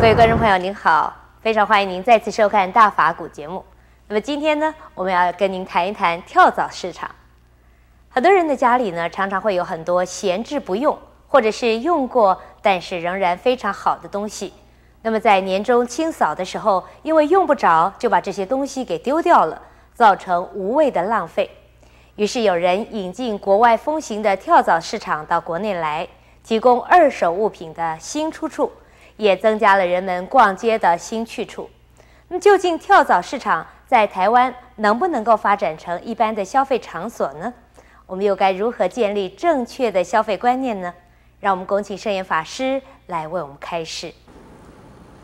各位观众朋友，您好，非常欢迎您再次收看《大法古》节目。那么今天呢，我们要跟您谈一谈跳蚤市场。很多人的家里呢，常常会有很多闲置不用，或者是用过但是仍然非常好的东西。那么在年终清扫的时候，因为用不着，就把这些东西给丢掉了，造成无谓的浪费。于是有人引进国外风行的跳蚤市场到国内来，提供二手物品的新出处，也增加了人们逛街的新去处。那么究竟跳蚤市场在台湾能不能够发展成一般的消费场所呢？我们又该如何建立正确的消费观念呢？让我们恭请圣严法师来为我们开示。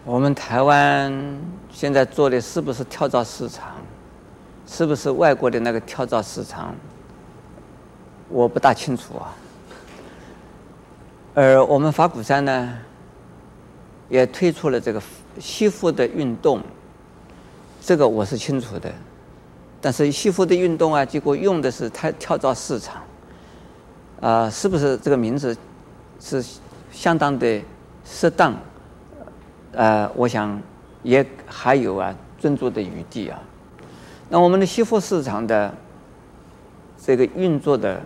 我们台湾现在做的是不是跳蚤市场？是不是外国的那个跳蚤市场？我不大清楚啊。而我们法鼓山呢，也推出了这个惜福的运动，这个我是清楚的。但是惜福的运动啊，结果用的是它跳蚤市场，啊、是不是这个名字是相当的适当？呃，我想也还有啊斟酌的余地啊。那我们的西服市场的这个运作的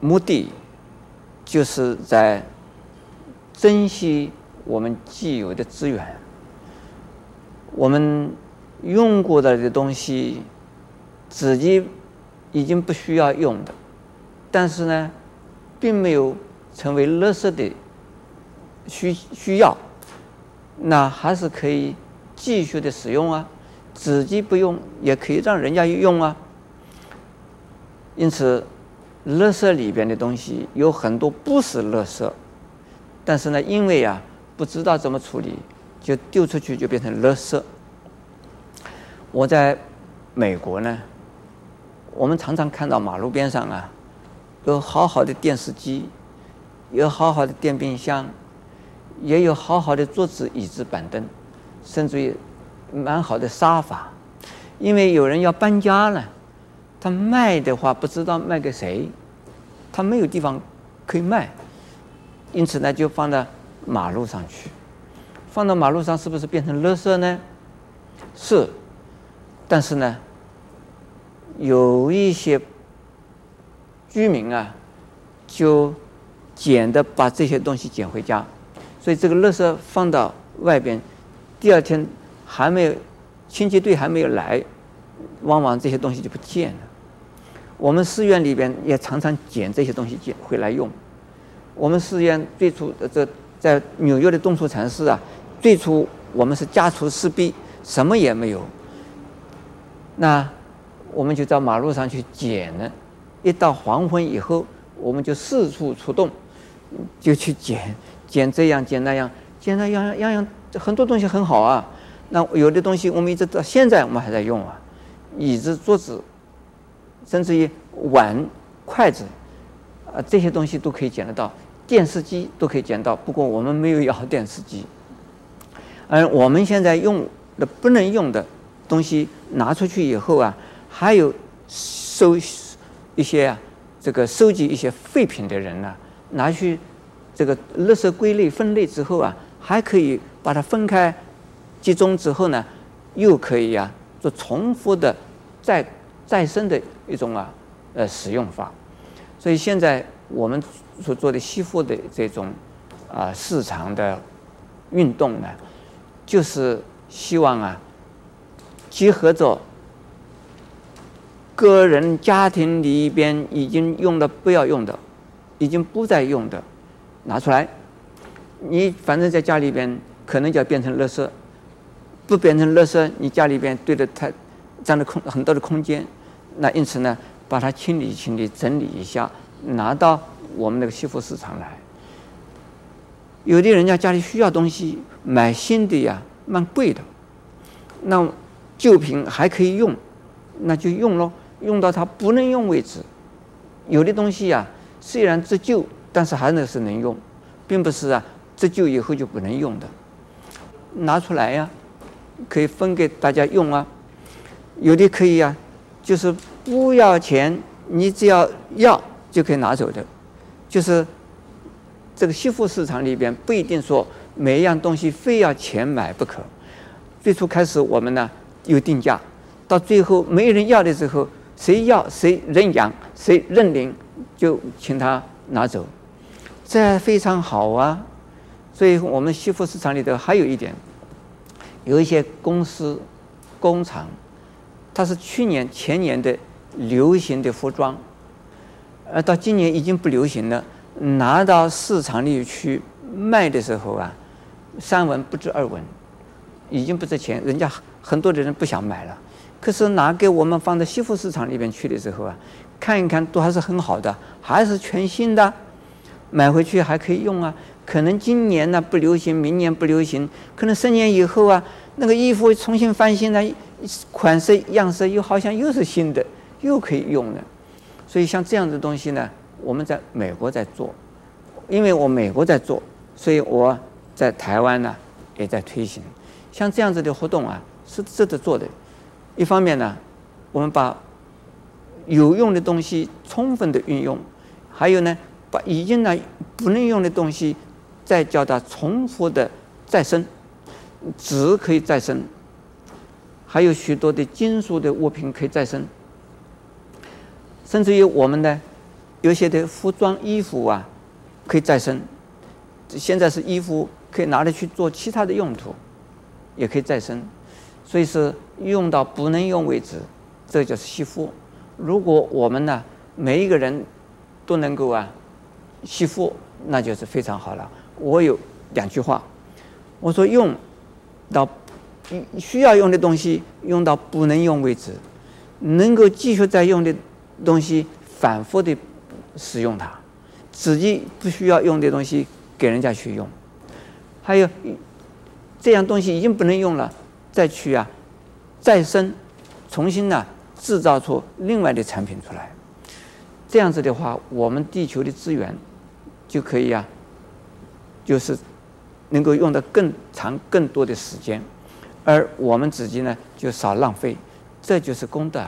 目的，就是在珍惜我们既有的资源，我们。用过的的东西，自己已经不需要用的，但是呢，并没有成为垃圾的需需要，那还是可以继续的使用啊，自己不用也可以让人家用啊。因此，垃圾里边的东西有很多不是垃圾，但是呢，因为啊不知道怎么处理，就丢出去就变成垃圾。我在美国呢，我们常常看到马路边上啊，有好好的电视机，有好好的电冰箱，也有好好的桌子、椅子、板凳，甚至于蛮好的沙发。因为有人要搬家了，他卖的话不知道卖给谁，他没有地方可以卖，因此呢就放到马路上去。放到马路上是不是变成垃圾呢？是。但是呢，有一些居民啊，就捡的把这些东西捡回家，所以这个垃圾放到外边，第二天还没有清洁队还没有来，往往这些东西就不见了。我们寺院里边也常常捡这些东西捡回来用。我们寺院最初的这在纽约的东处禅寺啊，最初我们是家徒四壁，什么也没有。那我们就到马路上去捡了，一到黄昏以后，我们就四处出动，就去捡，捡这样捡那样，捡那样样样很多东西很好啊。那有的东西我们一直到现在我们还在用啊，椅子、桌子，甚至于碗、筷子，啊这些东西都可以捡得到，电视机都可以捡到。不过我们没有要电视机，而我们现在用的不能用的。东西拿出去以后啊，还有收一些啊，这个收集一些废品的人呢、拿去这个垃圾归类分类之后啊，还可以把它分开集中之后呢，又可以啊做重复的再再生的一种啊呃使用法。所以现在我们所做的吸附的这种啊市场的运动呢，就是希望啊。结合着个人家庭里边已经用的不要用的，已经不再用的，拿出来。你反正在家里边可能就要变成垃圾，不变成垃圾，你家里边堆的太占了空很多的空间。那因此呢，把它清理清理，整理一下，拿到我们那个惜福市场来。有的人家家里需要东西，买新的呀，蛮贵的，那。旧品还可以用，那就用咯，用到它不能用为止。有的东西呀、虽然折旧，但是还能是能用，并不是啊折旧以后就不能用的。拿出来呀、可以分给大家用啊。有的可以呀、啊，就是不要钱，你只要要就可以拿走的。就是这个惜福市场里边不一定说每一样东西非要钱买不可。最初开始我们呢有定价，到最后没人要的时候，谁要谁认养，谁认领就请他拿走，这非常好啊。所以我们西服市场里头还有一点，有一些公司工厂，它是去年前年的流行的服装，而到今年已经不流行了。拿到市场里去卖的时候啊，三文不值二文，已经不值钱，人家很多的人不想买了。可是拿给我们放在西服市场里边去的时候啊，看一看都还是很好的，还是全新的，买回去还可以用啊。可能今年呢不流行，明年不流行，可能十年以后啊，那个衣服重新翻新了，款式样式又好像又是新的，又可以用了。所以像这样的东西呢。我们在美国在做，因为我美国在做，所以我在台湾呢也在推行。像这样子的活动啊，是值得做的。一方面呢，我们把有用的东西充分的运用；还有呢，把已经呢不能用的东西再叫它重复的再生，纸可以再生，还有许多的金属的物品可以再生，甚至于我们呢。有些的服装衣服啊，可以再生。现在是衣服可以拿来去做其他的用途，也可以再生。所以是用到不能用为止，这就是惜福。如果我们呢，每一个人都能够啊，惜福，那就是非常好了。我有两句话，我说用到需要用的东西用到不能用为止，能够继续再用的东西反复的。使用它，自己不需要用的东西给人家去用，还有这样东西已经不能用了，再去啊再生，重新呢、制造出另外的产品出来，这样子的话，我们地球的资源就可以啊，就是能够用的更长更多的时间，而我们自己呢就少浪费，这就是功德，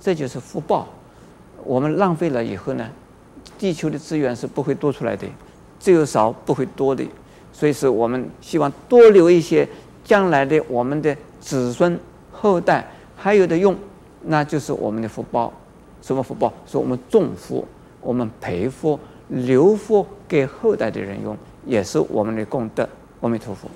这就是福报。我们浪费了以后呢？地球的资源是不会多出来的，只有少不会多的，所以是我们希望多留一些，将来的我们的子孙后代还有的用，那就是我们的福报。什么福报？是我们种福，我们培福，留福给后代的人用，也是我们的功德。阿弥陀佛。